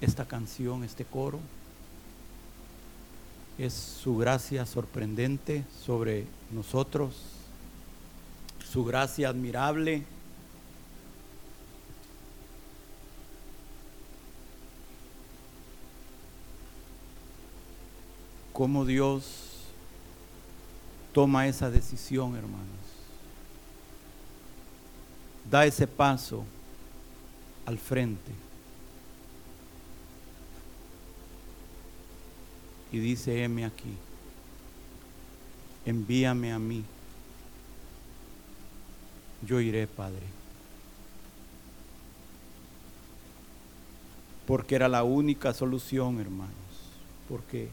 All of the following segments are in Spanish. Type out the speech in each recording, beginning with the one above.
esta canción, este coro. Es su gracia sorprendente sobre nosotros, su gracia admirable. Cómo Dios toma esa decisión, hermanos. Da ese paso al frente. Y dice, heme aquí, envíame a mí. Yo iré, Padre. Porque era la única solución, hermanos. Porque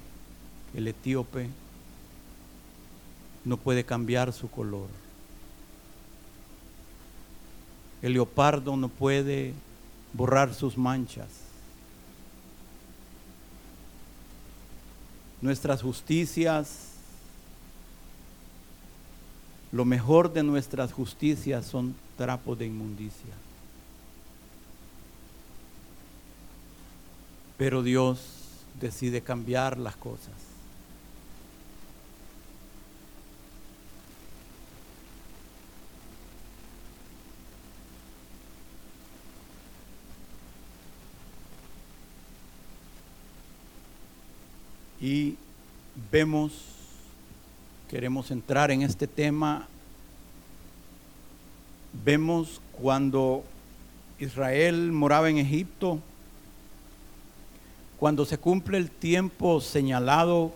el etíope no puede cambiar su color. El leopardo no puede borrar sus manchas. Nuestras justicias, lo mejor de nuestras justicias son trapos de inmundicia. Pero Dios decide cambiar las cosas. Y vemos, queremos entrar en este tema, vemos cuando Israel moraba en Egipto, cuando se cumple el tiempo señalado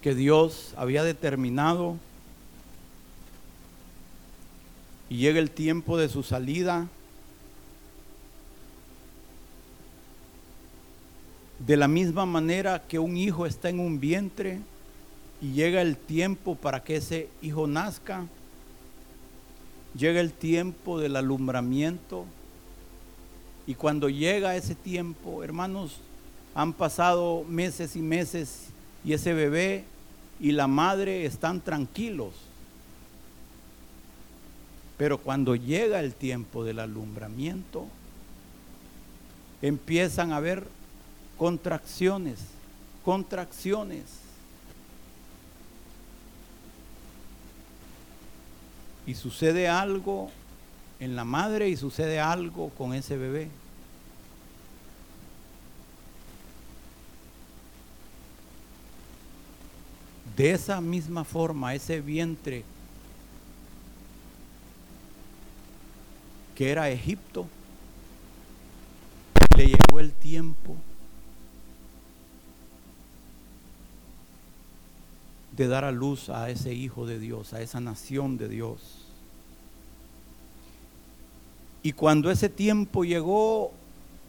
que Dios había determinado y llega el tiempo de su salida, De la misma manera que un hijo está en un vientre y llega el tiempo para que ese hijo nazca, llega el tiempo del alumbramiento y cuando llega ese tiempo, hermanos, han pasado meses y meses y ese bebé y la madre están tranquilos. Pero cuando llega el tiempo del alumbramiento, empiezan a ver contracciones, contracciones. Y sucede algo en la madre y sucede algo con ese bebé. De esa misma forma, ese vientre que era Egipto, le llegó el tiempo de dar a luz a ese hijo de Dios, a esa nación de Dios. Y cuando ese tiempo llegó,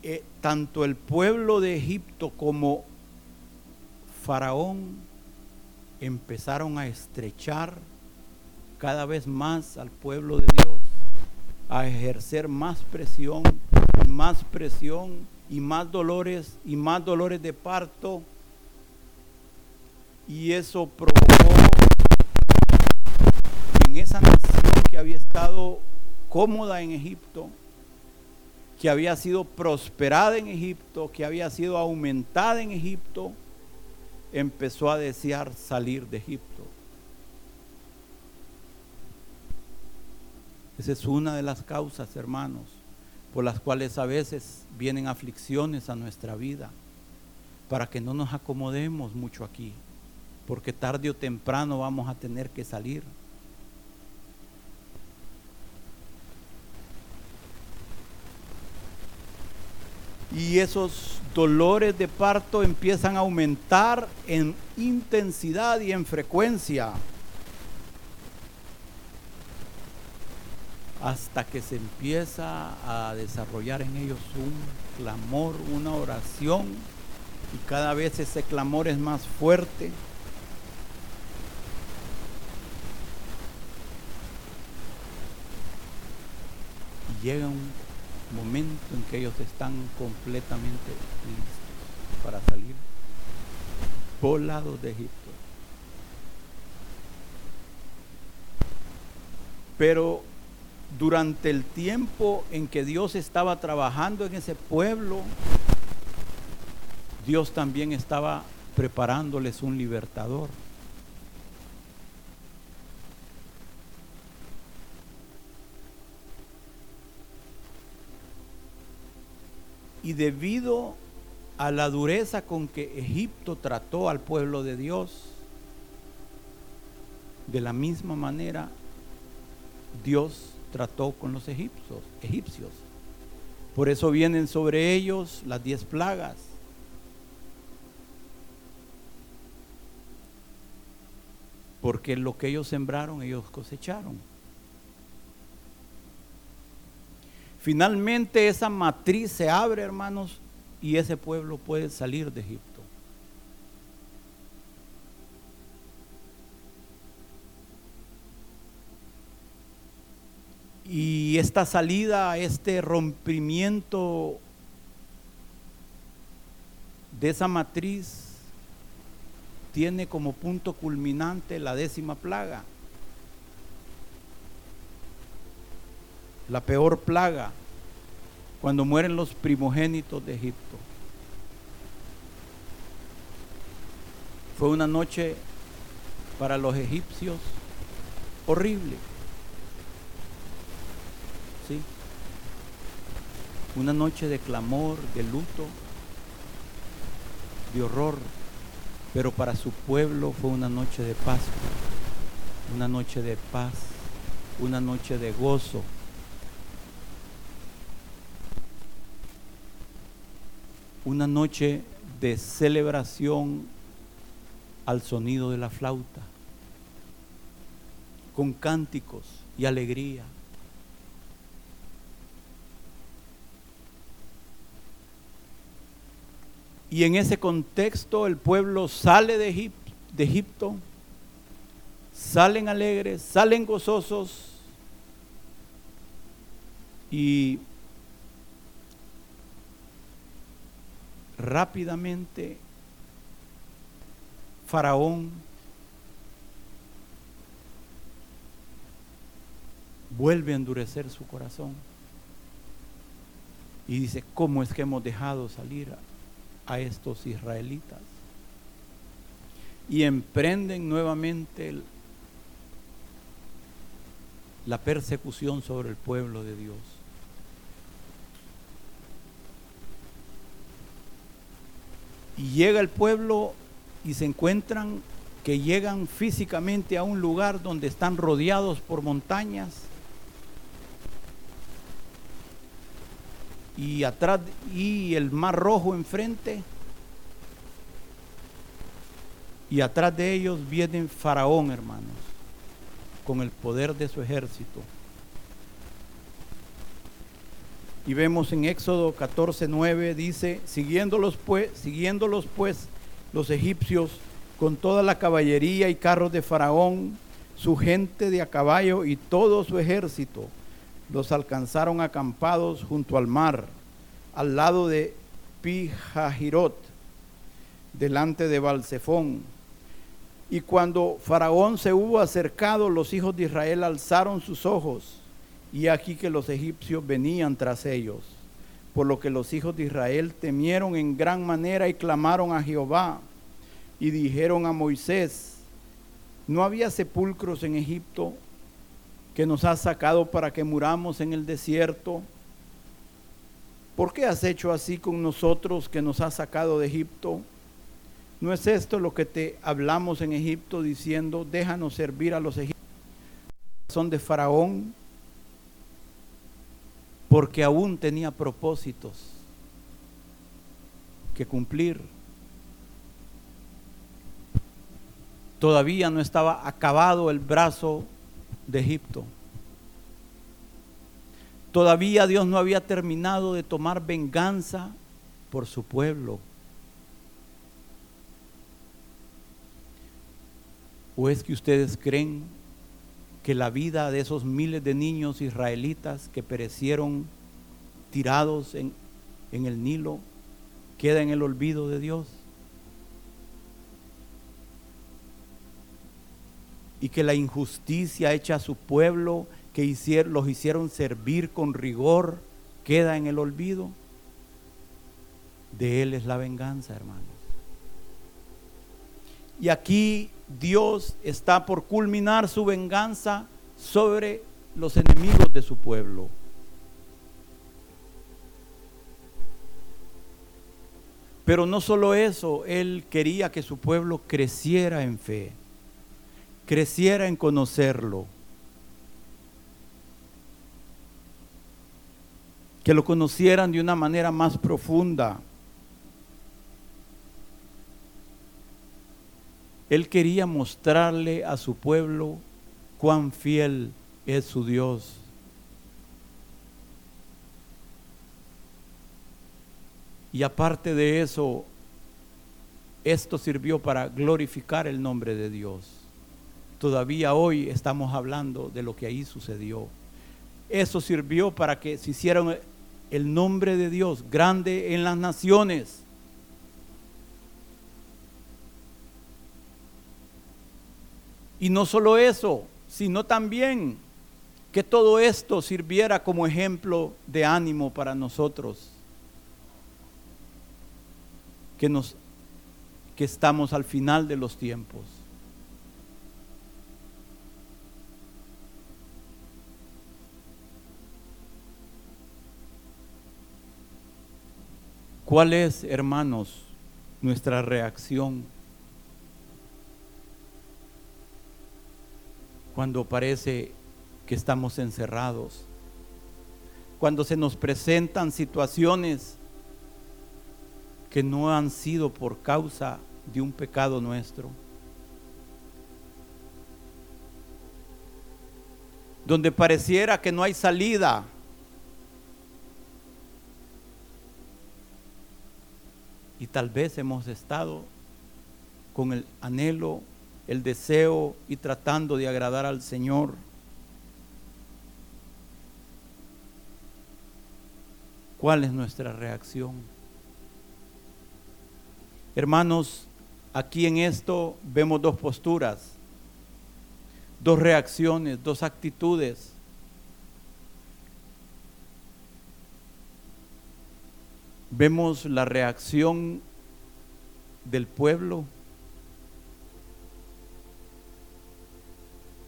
eh, tanto el pueblo de Egipto como Faraón empezaron a estrechar cada vez más al pueblo de Dios, a ejercer más presión más presión y más dolores y más dolores de parto y eso provocó en esa nación que había estado cómoda en Egipto, que había sido prosperada en Egipto, que había sido aumentada en Egipto, empezó a desear salir de Egipto. Esa es una de las causas, hermanos, por las cuales a veces vienen aflicciones a nuestra vida, para que no nos acomodemos mucho aquí porque tarde o temprano vamos a tener que salir. Y esos dolores de parto empiezan a aumentar en intensidad y en frecuencia. Hasta que se empieza a desarrollar en ellos un clamor, una oración. Y cada vez ese clamor es más fuerte. Llega un momento en que ellos están completamente listos para salir volados de Egipto. Pero durante el tiempo en que Dios estaba trabajando en ese pueblo, Dios también estaba preparándoles un libertador. Y debido a la dureza con que Egipto trató al pueblo de Dios, de la misma manera Dios trató con los egipcios, egipcios. Por eso vienen sobre ellos las diez plagas. Porque lo que ellos sembraron, ellos cosecharon. Finalmente esa matriz se abre, hermanos, y ese pueblo puede salir de Egipto. Y esta salida, este rompimiento de esa matriz tiene como punto culminante la décima plaga. La peor plaga, cuando mueren los primogénitos de Egipto. Fue una noche para los egipcios horrible. Una noche de clamor, de luto, de horror, pero para su pueblo fue una noche de paz, una noche de paz, una noche de gozo. Una noche de celebración al sonido de la flauta, con cánticos y alegría. Y en ese contexto el pueblo sale de, Egipto, salen alegres, salen gozosos y rápidamente Faraón vuelve a endurecer su corazón y dice, ¿cómo es que hemos dejado salir a estos israelitas y emprenden nuevamente la persecución sobre el pueblo de Dios. Y llega el pueblo y se encuentran que llegan físicamente a un lugar donde están rodeados por montañas y atrás y el mar rojo enfrente y atrás de ellos viene Faraón, hermanos, con el poder de su ejército. Y vemos en Éxodo 14, 9, dice, siguiéndolos pues, siguiéndolos pues los egipcios con toda la caballería y carros de Faraón, su gente de a caballo y todo su ejército, los alcanzaron acampados junto al mar, al lado de Pijajirot, delante de Balsefón. Y cuando Faraón se hubo acercado, los hijos de Israel alzaron sus ojos, y aquí que los egipcios venían tras ellos. Por lo que los hijos de Israel temieron en gran manera y clamaron a Jehová, y dijeron a Moisés, ¿no había sepulcros en Egipto que nos has sacado para que muramos en el desierto? ¿Por qué has hecho así con nosotros que nos has sacado de Egipto? ¿No es esto lo que te hablamos en Egipto diciendo, déjanos servir a los egipcios? Son de Faraón, porque aún tenía propósitos que cumplir. Todavía no estaba acabado el brazo de Egipto. Todavía Dios no había terminado de tomar venganza por su pueblo. ¿O es que ustedes creen que la vida de esos miles de niños israelitas que perecieron tirados en, en el Nilo queda en el olvido de Dios? y que la injusticia hecha a su pueblo, que los hicieron servir con rigor, queda en el olvido. De Él es la venganza, hermanos. Y aquí Dios está por culminar su venganza sobre los enemigos de su pueblo. Pero no solo eso, Él quería que su pueblo creciera en fe, creciera en conocerlo, que lo conocieran de una manera más profunda. Él quería mostrarle a su pueblo cuán fiel es su Dios. Y aparte de eso, esto sirvió para glorificar el nombre de Dios. Todavía hoy estamos hablando de lo que ahí sucedió. Eso sirvió para que se hiciera el nombre de Dios grande en las naciones. Y no solo eso, sino también que todo esto sirviera como ejemplo de ánimo para nosotros que, nos, que estamos al final de los tiempos. ¿Cuál es, hermanos, nuestra reacción cuando parece que estamos encerrados? Cuando se nos presentan situaciones que no han sido por causa de un pecado nuestro. Donde pareciera que no hay salida. Y tal vez hemos estado con el anhelo, el deseo y tratando de agradar al Señor. ¿Cuál es nuestra reacción? Hermanos, aquí en esto vemos dos posturas, dos reacciones, dos actitudes. Vemos la reacción del pueblo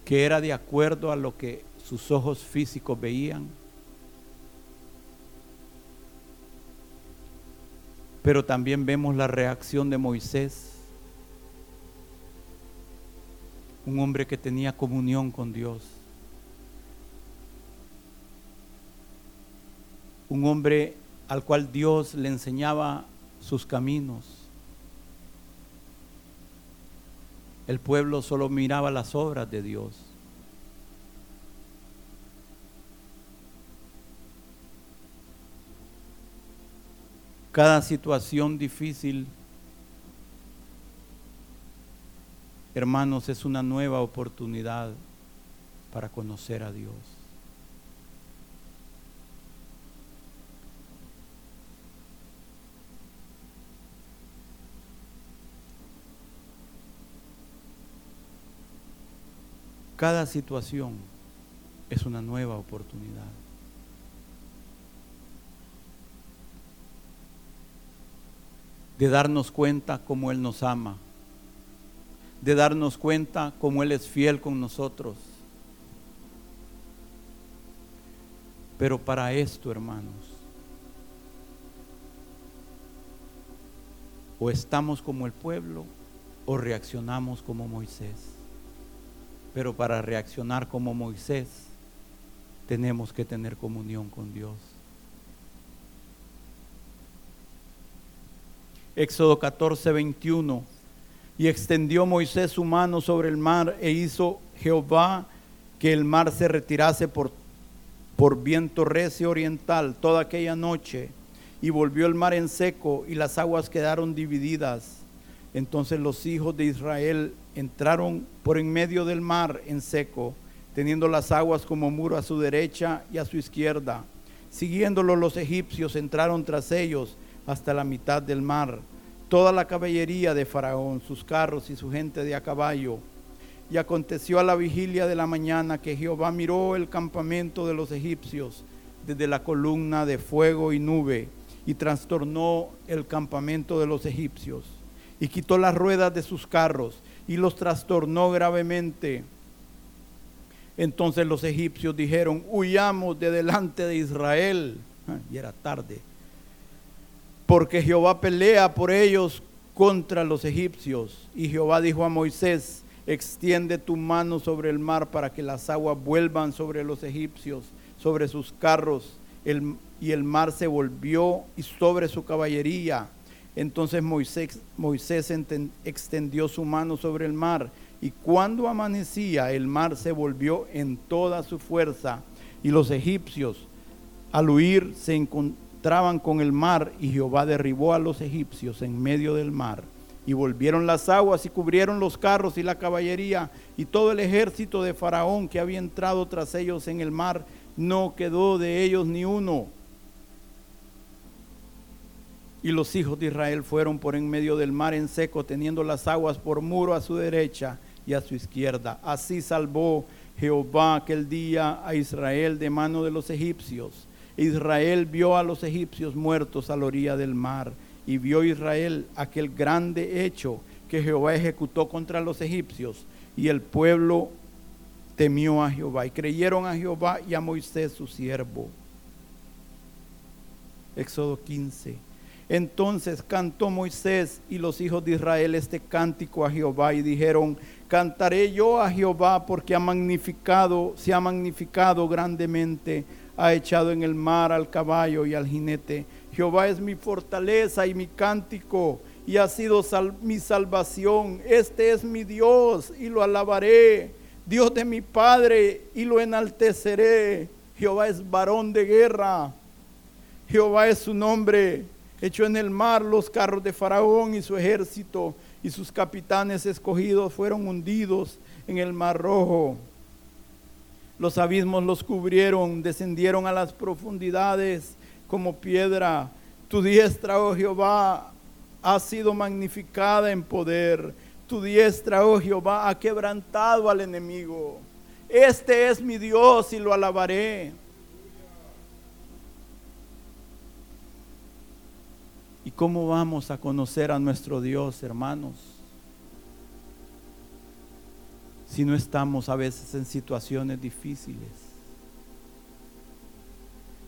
que era de acuerdo a lo que sus ojos físicos veían. Pero también vemos la reacción de Moisés, un hombre que tenía comunión con Dios, un hombre al cual Dios le enseñaba sus caminos. El pueblo solo miraba las obras de Dios. cada situación difícil, hermanos, es una nueva oportunidad para conocer a Dios. Cada situación es una nueva oportunidad. de darnos cuenta cómo Él nos ama, de darnos cuenta cómo Él es fiel con nosotros. Pero para esto, hermanos, o estamos como el pueblo o reaccionamos como Moisés. Pero para reaccionar como Moisés, tenemos que tener comunión con Dios. Éxodo 14, 21. Y extendió Moisés su mano sobre el mar e hizo Jehová que el mar se retirase por, por viento recio oriental toda aquella noche. Y volvió el mar en seco y las aguas quedaron divididas. Entonces los hijos de Israel entraron por en medio del mar en seco, teniendo las aguas como muro a su derecha y a su izquierda. Siguiéndolo los egipcios entraron tras ellos hasta la mitad del mar, toda la caballería de Faraón, sus carros y su gente de a caballo. Y aconteció a la vigilia de la mañana que Jehová miró el campamento de los egipcios desde la columna de fuego y nube, y trastornó el campamento de los egipcios y quitó las ruedas de sus carros y los trastornó gravemente. Entonces los egipcios dijeron, huyamos de delante de Israel. Ah, y era tarde. Porque Jehová pelea por ellos contra los egipcios. Y Jehová dijo a Moisés, extiende tu mano sobre el mar para que las aguas vuelvan sobre los egipcios, sobre sus carros. y el mar se volvió y sobre su caballería. Entonces Moisés, extendió su mano sobre el mar y cuando amanecía el mar se volvió en toda su fuerza y los egipcios al huir se encontraban con el mar y Jehová derribó a los egipcios en medio del mar y volvieron las aguas y cubrieron los carros y la caballería y todo el ejército de Faraón que había entrado tras ellos en el mar, no quedó de ellos ni uno. Y los hijos de Israel fueron por en medio del mar en seco, teniendo las aguas por muro a su derecha y a su izquierda. Así salvó Jehová aquel día a Israel de mano de los egipcios. Israel vio a los egipcios muertos a la orilla del mar y vio Israel aquel grande hecho que Jehová ejecutó contra los egipcios y el pueblo temió a Jehová y creyeron a Jehová y a Moisés su siervo. Éxodo 15. Entonces cantó Moisés y los hijos de Israel este cántico a Jehová y dijeron, cantaré yo a Jehová porque ha magnificado, se ha magnificado grandemente, ha echado en el mar al caballo y al jinete. Jehová es mi fortaleza y mi cántico y ha sido mi salvación. Este es mi Dios y lo alabaré. Dios de mi Padre y lo enalteceré. Jehová es varón de guerra. Jehová es su nombre echó en el mar los carros de Faraón y su ejército, y sus capitanes escogidos fueron hundidos en el mar rojo. Los abismos los cubrieron, descendieron a las profundidades como piedra. Tu diestra, oh Jehová, ha sido magnificada en poder. Tu diestra, oh Jehová, ha quebrantado al enemigo. Este es mi Dios y lo alabaré. Cómo vamos a conocer a nuestro Dios, hermanos? Si no estamos a veces en situaciones difíciles.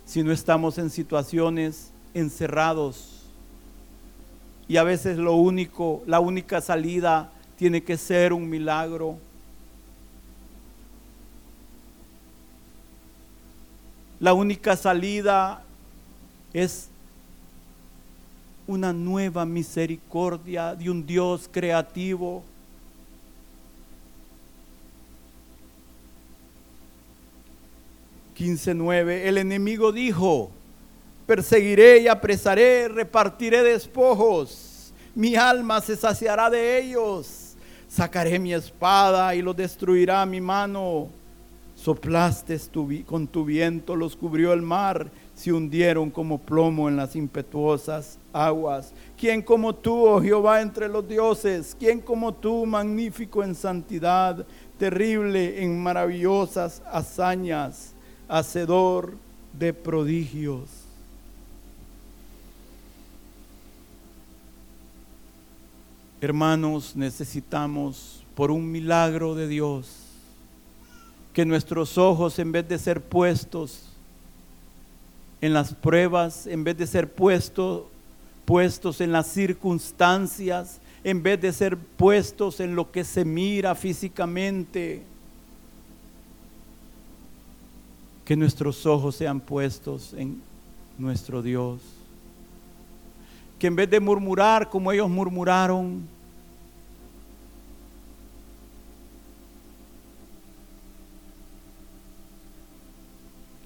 Si no estamos en situaciones encerrados. Y a veces lo único, la única salida tiene que ser un milagro. La única salida es una nueva misericordia de un Dios creativo. nueve El enemigo dijo, perseguiré y apresaré, repartiré despojos, mi alma se saciará de ellos, sacaré mi espada y lo destruirá mi mano. Soplaste con tu viento, los cubrió el mar se hundieron como plomo en las impetuosas aguas. ¿Quién como tú, oh Jehová, entre los dioses? ¿Quién como tú, magnífico en santidad, terrible en maravillosas hazañas, hacedor de prodigios? Hermanos, necesitamos por un milagro de Dios que nuestros ojos en vez de ser puestos en las pruebas, en vez de ser puestos puestos en las circunstancias, en vez de ser puestos en lo que se mira físicamente, que nuestros ojos sean puestos en nuestro Dios. Que en vez de murmurar como ellos murmuraron,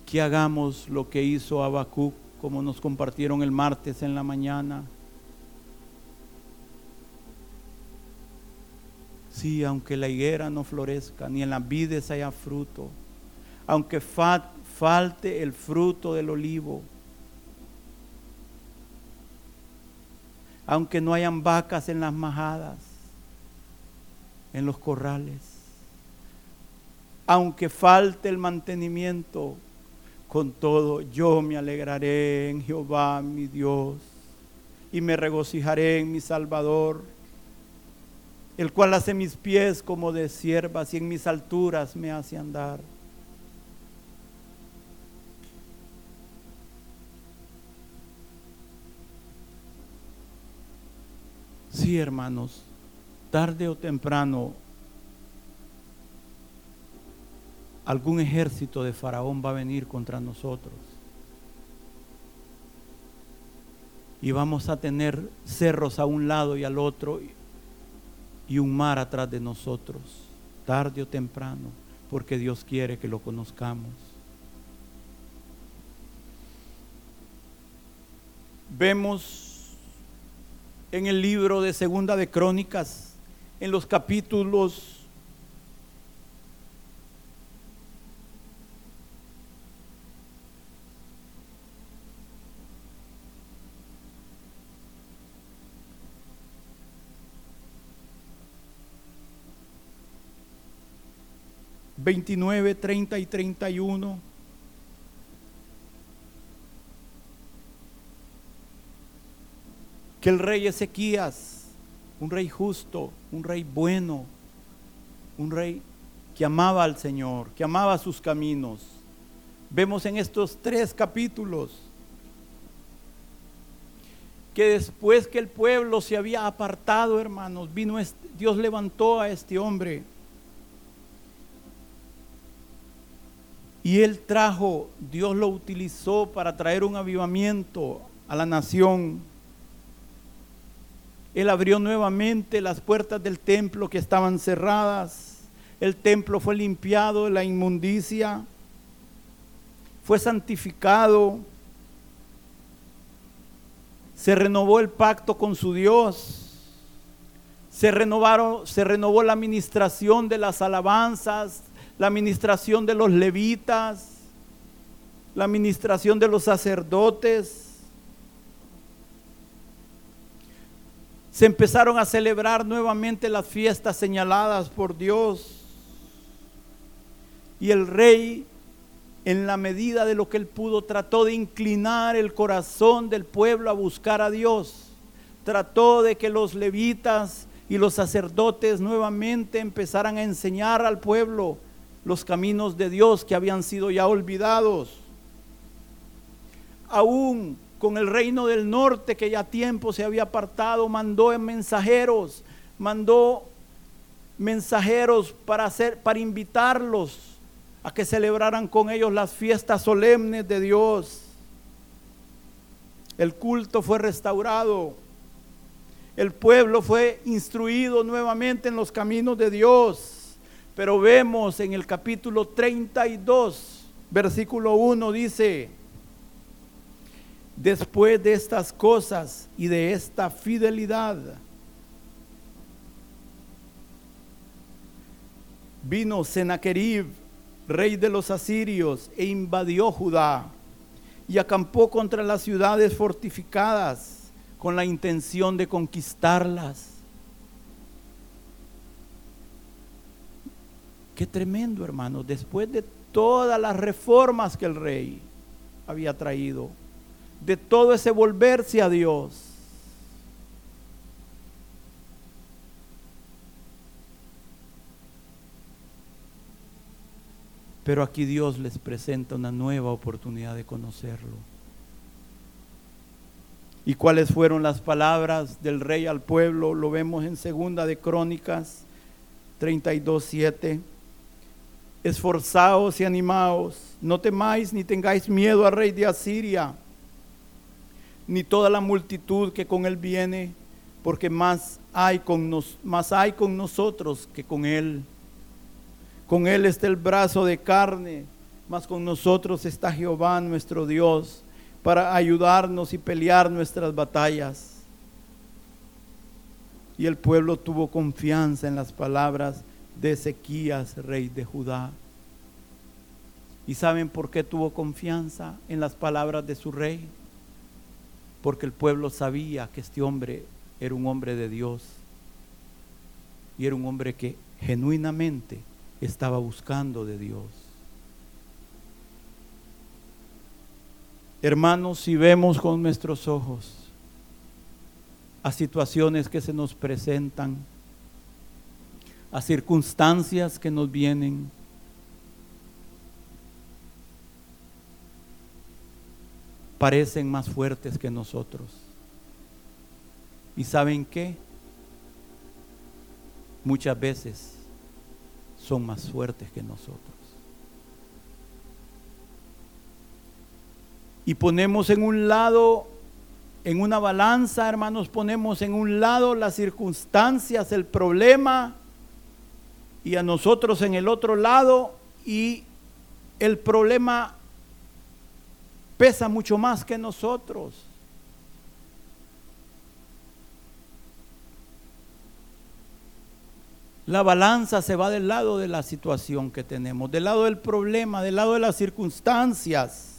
que hagamos lo que hizo Habacuc, como nos compartieron el martes en la mañana. Sí, aunque la higuera no florezca, ni en las vides haya fruto, aunque falte el fruto del olivo, aunque no hayan vacas en las majadas, en los corrales, aunque falte el mantenimiento, Con todo, yo me alegraré en Jehová mi Dios y me regocijaré en mi Salvador, el cual hace mis pies como de siervas y en mis alturas me hace andar. Sí, hermanos, tarde o temprano algún ejército de Faraón va a venir contra nosotros. Y vamos a tener cerros a un lado y al otro y un mar atrás de nosotros, tarde o temprano, porque Dios quiere que lo conozcamos. Vemos en el libro de Segunda de Crónicas, en los capítulos veintinueve, treinta y treinta y uno. que el rey Ezequías, un rey justo, un rey bueno, un rey que amaba al Señor, que amaba sus caminos. Vemos en estos tres capítulos que después que el pueblo se había apartado, hermanos, vino Dios levantó a este hombre. Y él trajo, Dios lo utilizó para traer un avivamiento a la nación. Él abrió nuevamente las puertas del templo que estaban cerradas. El templo fue limpiado de la inmundicia. Fue santificado. Se renovó el pacto con su Dios. Se, renovaron, se renovó la administración de las alabanzas, la administración de los levitas, la administración de los sacerdotes Se empezaron a celebrar nuevamente las fiestas señaladas por Dios. Y el rey, en la medida de lo que él pudo, trató de inclinar el corazón del pueblo a buscar a Dios. Trató de que los levitas y los sacerdotes nuevamente empezaran a enseñar al pueblo los caminos de Dios que habían sido ya olvidados. Aún con el reino del norte que ya tiempo se había apartado, mandó mensajeros, mandó mensajeros para hacer para invitarlos a que celebraran con ellos las fiestas solemnes de Dios. El culto fue restaurado. El pueblo fue instruido nuevamente en los caminos de Dios. Pero vemos en el capítulo 32, versículo 1 dice, después de estas cosas y de esta fidelidad, vino Sennacherib, rey de los asirios, e invadió Judá y acampó contra las ciudades fortificadas con la intención de conquistarlas. Qué tremendo, hermano, después de todas las reformas que el rey había traído de todo ese volverse a Dios. Pero aquí Dios les presenta una nueva oportunidad de conocerlo. ¿Y cuáles fueron las palabras del rey al pueblo? Lo vemos en segunda de Crónicas 32:7. Esforzaos y animaos, no temáis ni tengáis miedo al rey de Asiria ni toda la multitud que con él viene, porque más hay con, nos, más hay con nosotros que con él. Con él está el brazo de carne, más con nosotros está Jehová nuestro Dios para ayudarnos y pelear nuestras batallas. Y el pueblo tuvo confianza en las palabras de Ezequías, rey de Judá. ¿Y saben por qué tuvo confianza en las palabras de su rey? porque el pueblo sabía que este hombre era un hombre de Dios y era un hombre que genuinamente estaba buscando de Dios. Hermanos, si vemos con nuestros ojos a situaciones que se nos presentan, a circunstancias que nos vienen, parecen más fuertes que nosotros. ¿Y saben qué? Muchas veces son más fuertes que nosotros. Y ponemos en un lado, en una balanza, hermanos, ponemos en un lado las circunstancias, el problema, y a nosotros en el otro lado, y el problema pesa mucho más que nosotros. La balanza se va del lado de la situación que tenemos, del lado del problema, del lado de las circunstancias.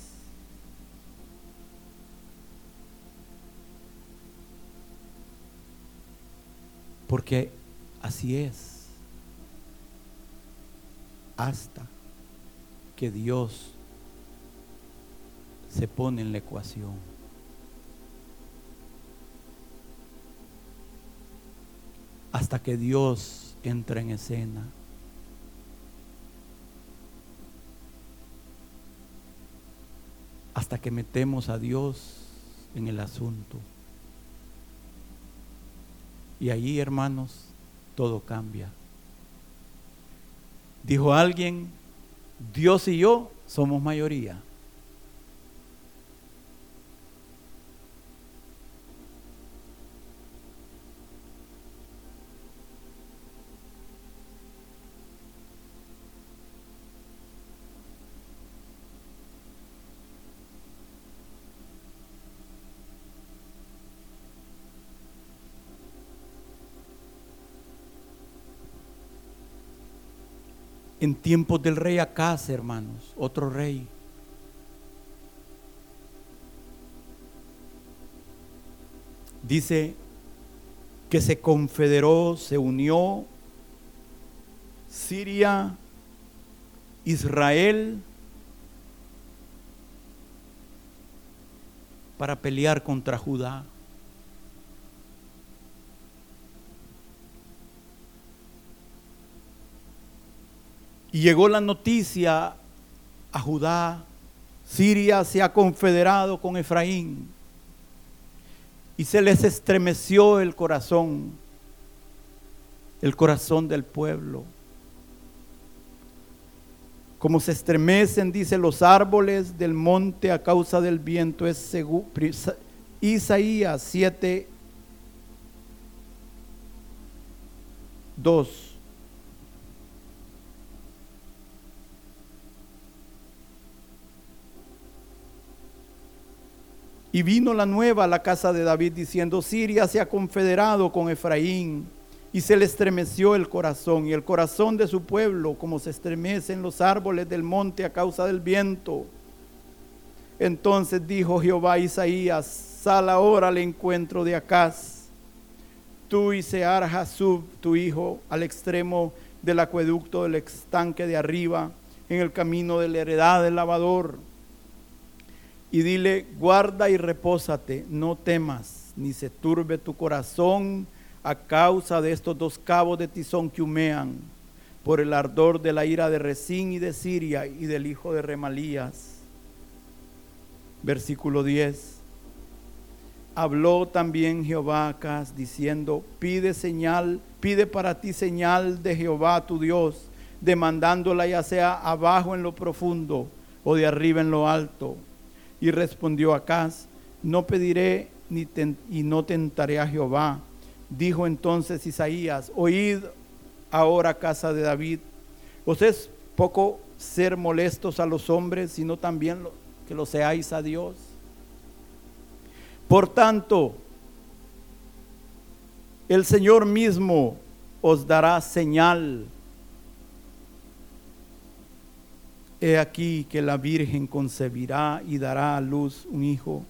Porque así es. Hasta que Dios se pone en la ecuación. Hasta que Dios entra en escena. Hasta que metemos a Dios en el asunto. Y ahí, hermanos, todo cambia. Dijo alguien, Dios y yo somos mayoría. En tiempos del rey Acaz, hermanos, otro rey. Dice que se confederó, se unió Siria, Israel, para pelear contra Judá. Y llegó la noticia a Judá, Siria se ha confederado con Efraín. Y se les estremeció el corazón, el corazón del pueblo. Como se estremecen, dice, los árboles del monte a causa del viento. Es Isaías 7, 2. Y vino la nueva a la casa de David diciendo, Siria se ha confederado con Efraín. Y se le estremeció el corazón y el corazón de su pueblo, como se estremecen los árboles del monte a causa del viento. Entonces dijo Jehová a Isaías, sal ahora al encuentro de Acaz, tú y Sear Hasub, tu hijo, al extremo del acueducto del estanque de arriba, en el camino de la heredad del lavador y dile, guarda y repósate, no temas, ni se turbe tu corazón a causa de estos dos cabos de tizón que humean, por el ardor de la ira de Resín y de Siria y del hijo de Remalías. Versículo 10. Habló también Jehová acá diciendo, pide señal, pide para ti señal de Jehová tu Dios, demandándola ya sea abajo en lo profundo o de arriba en lo alto y respondió Acaz, no pediré ni y no tentaré a Jehová. Dijo entonces Isaías, oíd ahora casa de David. Os es poco ser molestos a los hombres, sino también que lo seáis a Dios. Por tanto, el Señor mismo os dará señal He aquí que la Virgen concebirá y dará a luz un hijo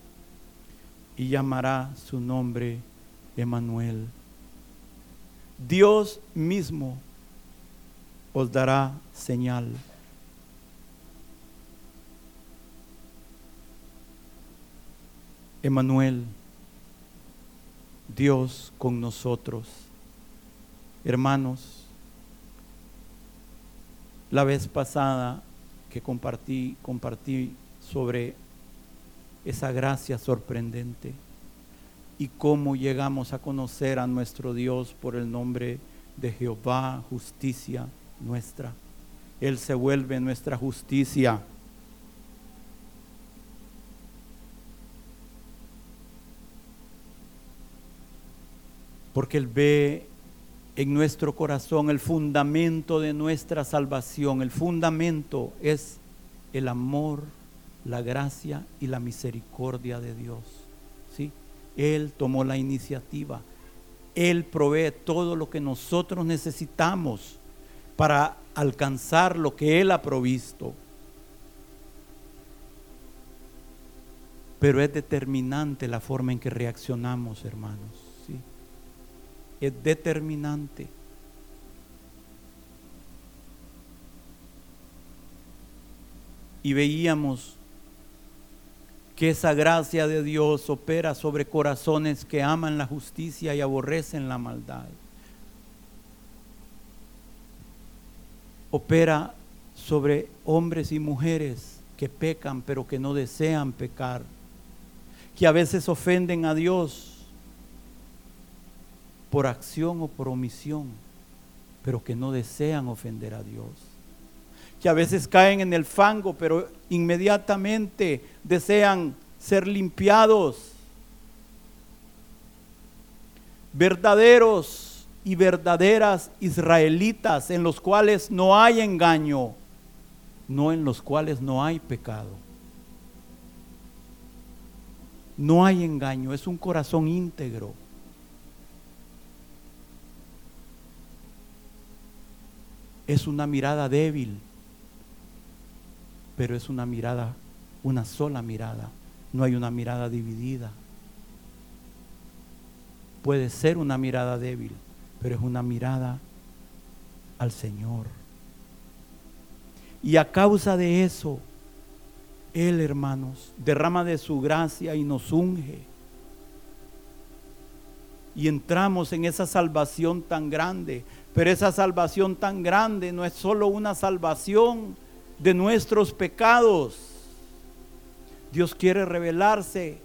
y llamará su nombre Emanuel. Dios mismo os dará señal. Emanuel, Dios con nosotros. Hermanos, la vez pasada que compartí, compartí sobre esa gracia sorprendente y cómo llegamos a conocer a nuestro Dios por el nombre de Jehová, justicia nuestra. Él se vuelve nuestra justicia. Porque Él ve en nuestro corazón el fundamento de nuestra salvación. El fundamento es el amor, la gracia y la misericordia de Dios. ¿sí? Él tomó la iniciativa. Él provee todo lo que nosotros necesitamos para alcanzar lo que Él ha provisto. Pero es determinante la forma en que reaccionamos, hermanos es determinante. Y veíamos que esa gracia de Dios opera sobre corazones que aman la justicia y aborrecen la maldad. Opera sobre hombres y mujeres que pecan pero que no desean pecar, que a veces ofenden a Dios por acción o por omisión, pero que no desean ofender a Dios. Que a veces caen en el fango, pero inmediatamente desean ser limpiados. Verdaderos y verdaderas israelitas en los cuales no hay engaño, no en los cuales no hay pecado. No hay engaño, es un corazón íntegro Es una mirada débil, pero es una mirada, una sola mirada. No hay una mirada dividida. Puede ser una mirada débil, pero es una mirada al Señor. Y a causa de eso, Él, hermanos, derrama de su gracia y nos unge. Y entramos en esa salvación tan grande pero esa salvación tan grande no es solo una salvación de nuestros pecados. Dios quiere revelarse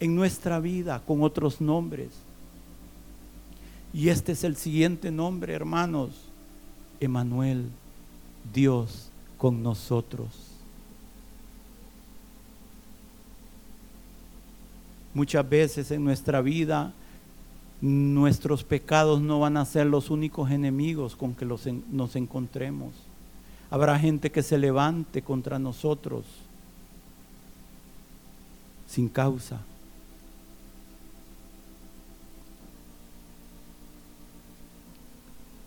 en nuestra vida con otros nombres. Y este es el siguiente nombre, hermanos. Emanuel, Dios con nosotros. Muchas veces en nuestra vida nuestros pecados no van a ser los únicos enemigos con que nos encontremos. Habrá gente que se levante contra nosotros sin causa.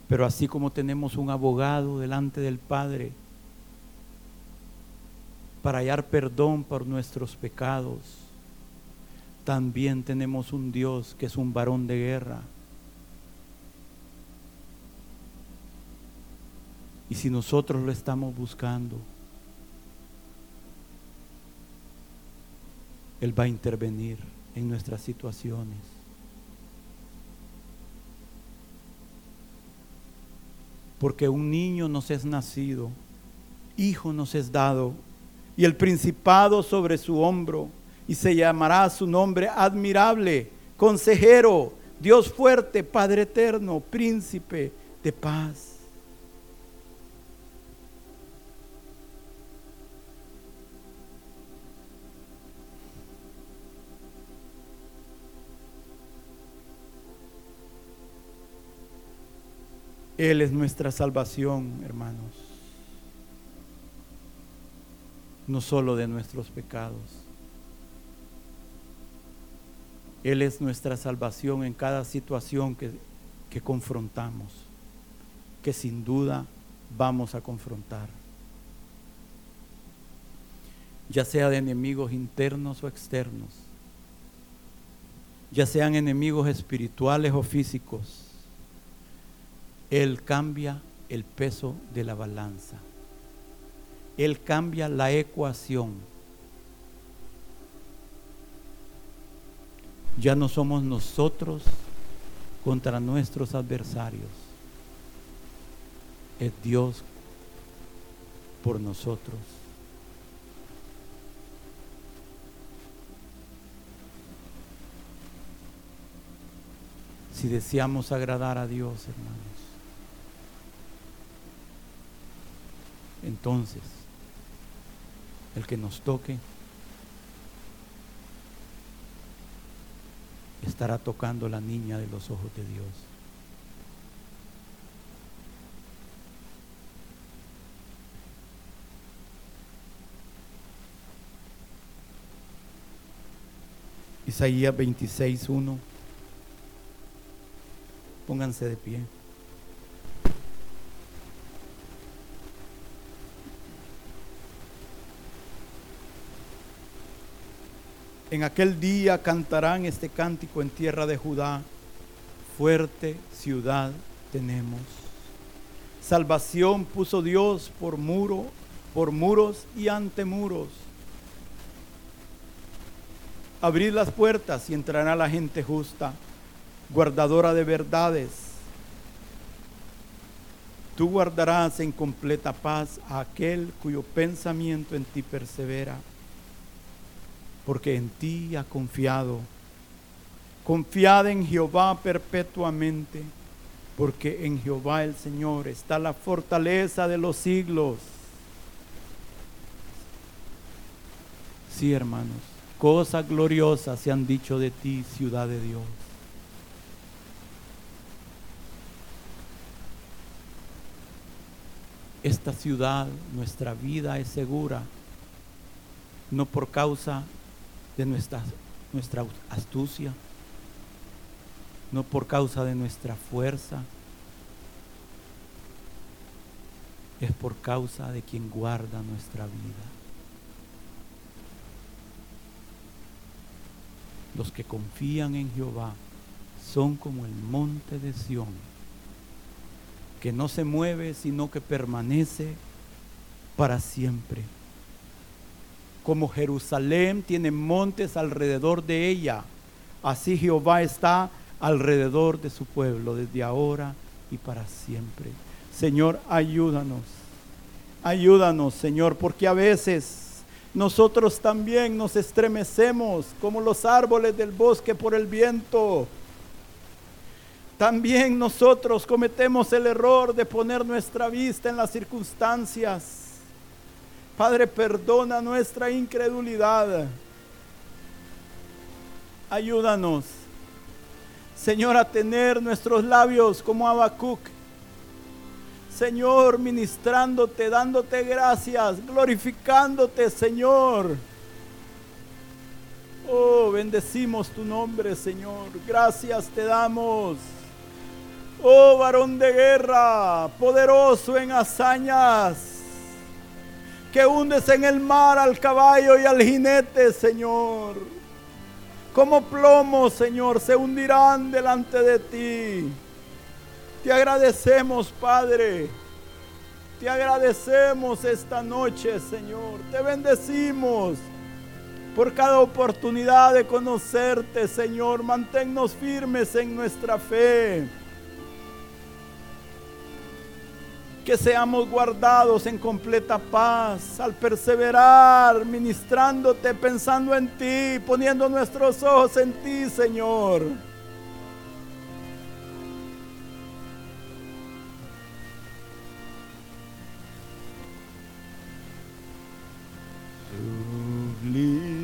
Pero así como tenemos un abogado delante del Padre para hallar perdón por nuestros pecados, también tenemos un Dios que es un varón de guerra. Y si nosotros lo estamos buscando, Él va a intervenir en nuestras situaciones. Porque un niño nos es nacido, hijo nos es dado, y el principado sobre su hombro y se llamará su nombre admirable, consejero, Dios fuerte, Padre eterno, príncipe de paz. Él es nuestra salvación, hermanos. No solo de nuestros pecados. Él es nuestra salvación en cada situación que, que confrontamos, que sin duda vamos a confrontar. Ya sea de enemigos internos o externos, ya sean enemigos espirituales o físicos, Él cambia el peso de la balanza. Él cambia la ecuación Ya no somos nosotros contra nuestros adversarios. Es Dios por nosotros. Si deseamos agradar a Dios, hermanos, entonces el que nos toque estará tocando la niña de los ojos de Dios. Isaías 26.1. Pónganse de pie. En aquel día cantarán este cántico en tierra de Judá. Fuerte ciudad tenemos. Salvación puso Dios por muro, por muros y ante muros. Abrid las puertas y entrará la gente justa, guardadora de verdades. Tú guardarás en completa paz a aquel cuyo pensamiento en ti persevera porque en ti ha confiado. Confiad en Jehová perpetuamente, porque en Jehová el Señor está la fortaleza de los siglos. Sí, hermanos, cosas gloriosas se han dicho de ti, ciudad de Dios. Esta ciudad, nuestra vida es segura, no por causa de nuestra, nuestra astucia, no por causa de nuestra fuerza, es por causa de quien guarda nuestra vida. Los que confían en Jehová son como el monte de Sión, que no se mueve, sino que permanece para siempre como Jerusalén tiene montes alrededor de ella, así Jehová está alrededor de su pueblo desde ahora y para siempre. Señor, ayúdanos. Ayúdanos, Señor, porque a veces nosotros también nos estremecemos como los árboles del bosque por el viento. También nosotros cometemos el error de poner nuestra vista en las circunstancias Padre, perdona nuestra incredulidad. Ayúdanos, Señor, a tener nuestros labios como Habacuc. Señor, ministrándote, dándote gracias, glorificándote, Señor. Oh, bendecimos tu nombre, Señor. Gracias te damos. Oh, varón de guerra, poderoso en hazañas que hundes en el mar al caballo y al jinete, Señor. Como plomo, Señor, se hundirán delante de ti. Te agradecemos, Padre. Te agradecemos esta noche, Señor. Te bendecimos por cada oportunidad de conocerte, Señor. Manténnos firmes en nuestra fe. que seamos guardados en completa paz al perseverar, ministrándote, pensando en ti, poniendo nuestros ojos en ti, Señor. Sublime.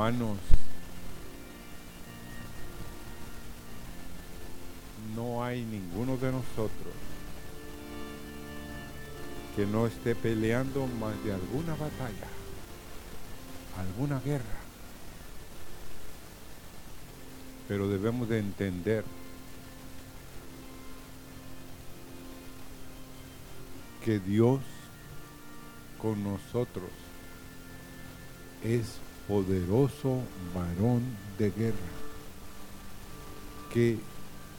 Hermanos, no hay ninguno de nosotros que no esté peleando más de alguna batalla, alguna guerra. Pero debemos de entender que Dios con nosotros es poderoso varón de guerra. Que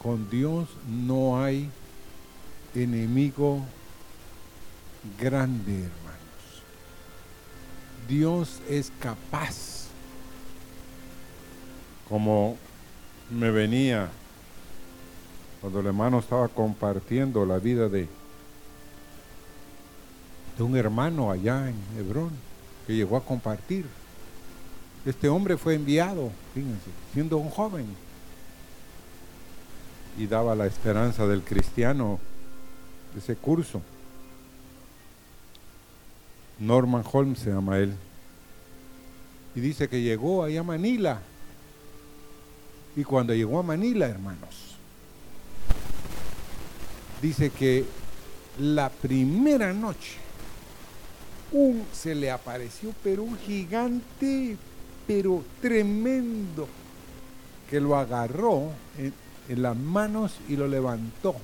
con Dios no hay enemigo grande, hermanos. Dios es capaz. Como me venía cuando el hermano estaba compartiendo la vida de, de un hermano allá en Hebrón que llegó a compartir. Este hombre fue enviado, fíjense, siendo un joven. Y daba la esperanza del cristiano ese curso. Norman Holmes se llama él. Y dice que llegó ahí a Manila. Y cuando llegó a Manila, hermanos, dice que la primera noche un, se le apareció, pero un gigante, tremendo, que lo agarró en, las manos y lo levantó.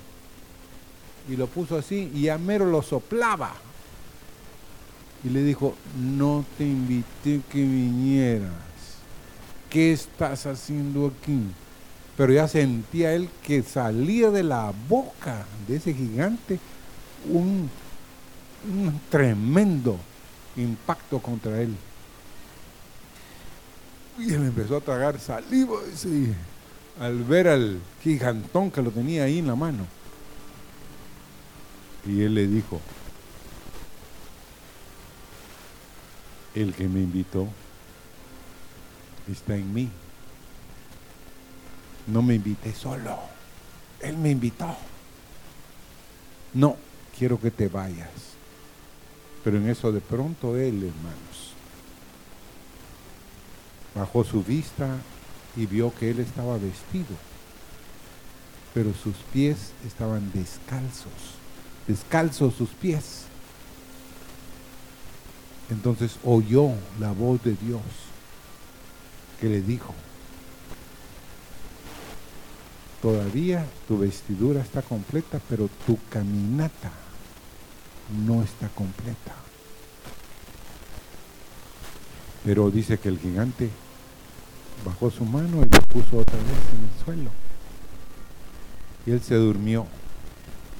Y lo puso así y a mero lo soplaba y le dijo, no te invité que vinieras. ¿Qué estás haciendo aquí? Pero ya sentía él que salía de la boca de ese gigante un tremendo impacto contra él. Y él empezó a tragar saliva al ver al gigantón que lo tenía ahí en la mano. Y él le dijo, el que me invitó está en mí. No me invité solo, Él me invitó. No, quiero que te vayas. Pero en eso de pronto Él, hermanos, bajó su vista y vio que Él estaba vestido, pero sus pies estaban descalzos, descalzos sus pies. Entonces oyó la voz de Dios que le dijo, todavía tu vestidura está completa, pero tu caminata no está completa. Pero dice que el gigante bajó su mano y lo puso otra vez en el suelo. Y él se durmió.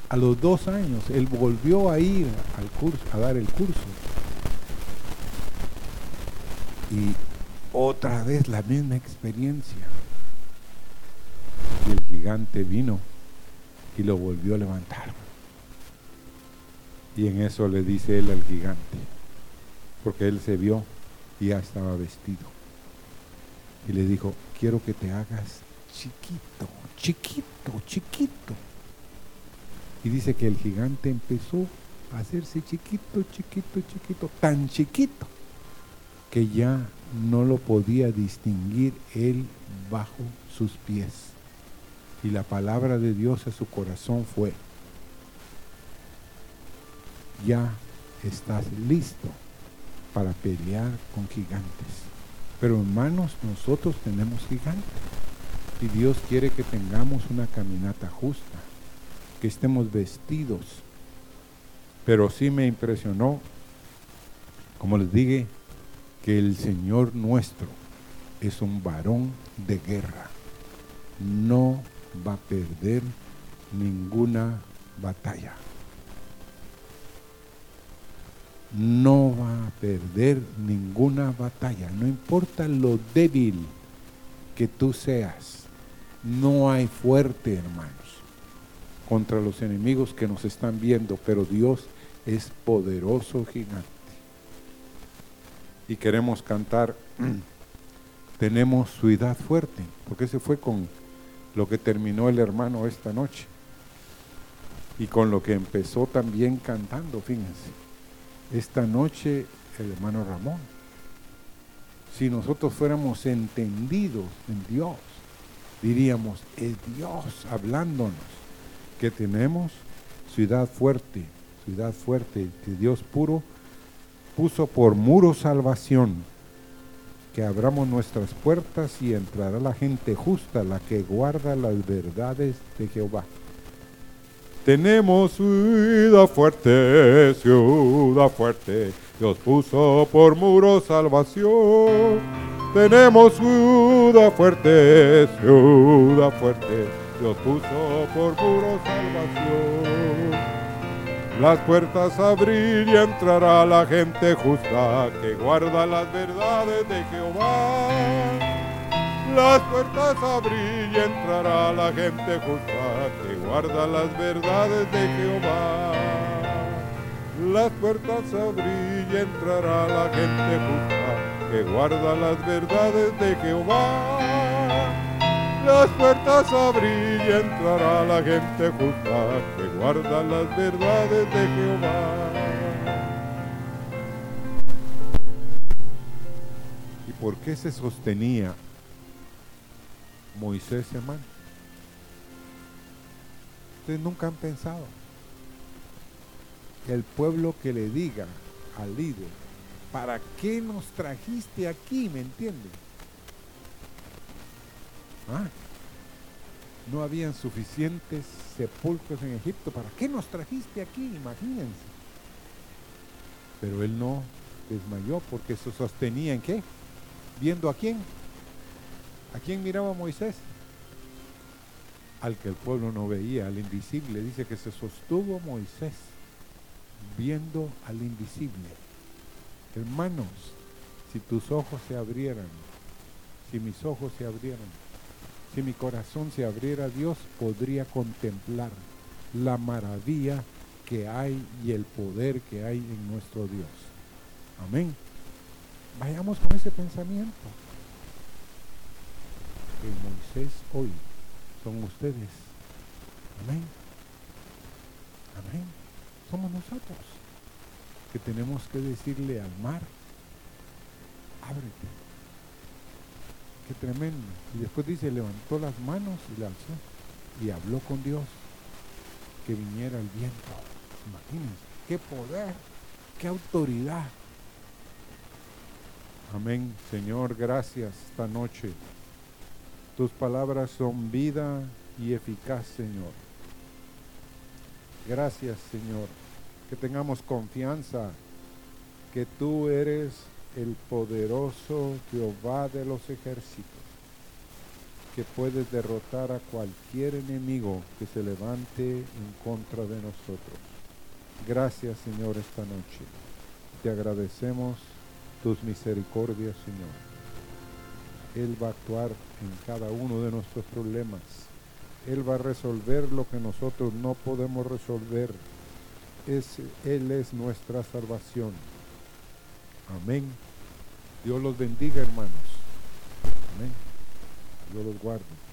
A los dos años, él volvió a ir al curso, a dar el curso. Y otra vez la misma experiencia. Y el gigante vino y lo volvió a levantar. Y en eso le dice él al gigante, porque él se vio y ya estaba vestido. Y le dijo, quiero que te hagas chiquito, chiquito, chiquito. Y dice que el gigante empezó a hacerse chiquito, chiquito, chiquito, tan chiquito que ya no lo podía distinguir él bajo sus pies. Y la palabra de Dios a su corazón fue, ya estás listo para pelear con gigantes. Pero hermanos, nosotros tenemos gigantes. Y Dios quiere que tengamos una caminata justa, que estemos vestidos. Pero sí me impresionó, como les dije, que el Señor nuestro es un varón de guerra. No va a perder ninguna batalla. No va a perder ninguna batalla. No importa lo débil que tú seas. No hay fuerte, hermanos, contra los enemigos que nos están viendo, pero Dios es poderoso gigante y queremos cantar, tenemos ciudad fuerte, porque ese fue con lo que terminó el hermano esta noche y con lo que empezó también cantando, fíjense. Esta noche el hermano Ramón, si nosotros fuéramos entendidos en Dios, diríamos, es Dios hablándonos, que tenemos ciudad fuerte, ciudad fuerte, que Dios puro puso por muro salvación, que abramos nuestras puertas y entrará la gente justa, la que guarda las verdades de Jehová. Tenemos ciudad fuerte, ciudad fuerte, Dios puso por muro salvación. Tenemos ciudad fuerte, ciudad fuerte, Dios puso por muro salvación. Las puertas abrir y entrará la gente justa que guarda las verdades de Jehová las puertas abrir y entrará la gente justa que guarda las verdades de Jehová. Las puertas abrir y entrará la gente justa que guarda las verdades de Jehová. Las puertas abrir y entrará la gente justa que guarda las verdades de Jehová. ¿Y por qué se sostenía Moisés, hermano. Ustedes nunca han pensado el pueblo que le diga al líder, ¿para qué nos trajiste aquí? ¿Me entiende? Ah, no habían suficientes sepulcros en Egipto. ¿Para qué nos trajiste aquí? Imagínense. Pero él no desmayó porque se sostenía en qué? ¿Viendo a quién? ¿A quién miraba Moisés? Al que el pueblo no veía, al invisible. Dice que se sostuvo Moisés viendo al invisible. Hermanos, si tus ojos se abrieran, si mis ojos se abrieran, si mi corazón se abriera, Dios podría contemplar la maravilla que hay y el poder que hay en nuestro Dios. Amén. Vayamos con ese pensamiento que Moisés hoy son ustedes. Amén. Amén. Somos nosotros que tenemos que decirle al mar, ábrete. Qué tremendo. Y después dice, levantó las manos y la alzó y habló con Dios que viniera el viento. Imagínense, qué poder, qué autoridad. Amén, Señor, gracias esta noche. Tus palabras son vida y eficaz, Señor. Gracias, Señor. Que tengamos confianza que tú eres el poderoso Jehová de los ejércitos, que puedes derrotar a cualquier enemigo que se levante en contra de nosotros. Gracias, Señor, esta noche. Te agradecemos tus misericordias, Señor. Él va a actuar en cada uno de nuestros problemas. Él va a resolver lo que nosotros no podemos resolver. él es nuestra salvación. Amén. Dios los bendiga, hermanos. Amén. Dios los guarde.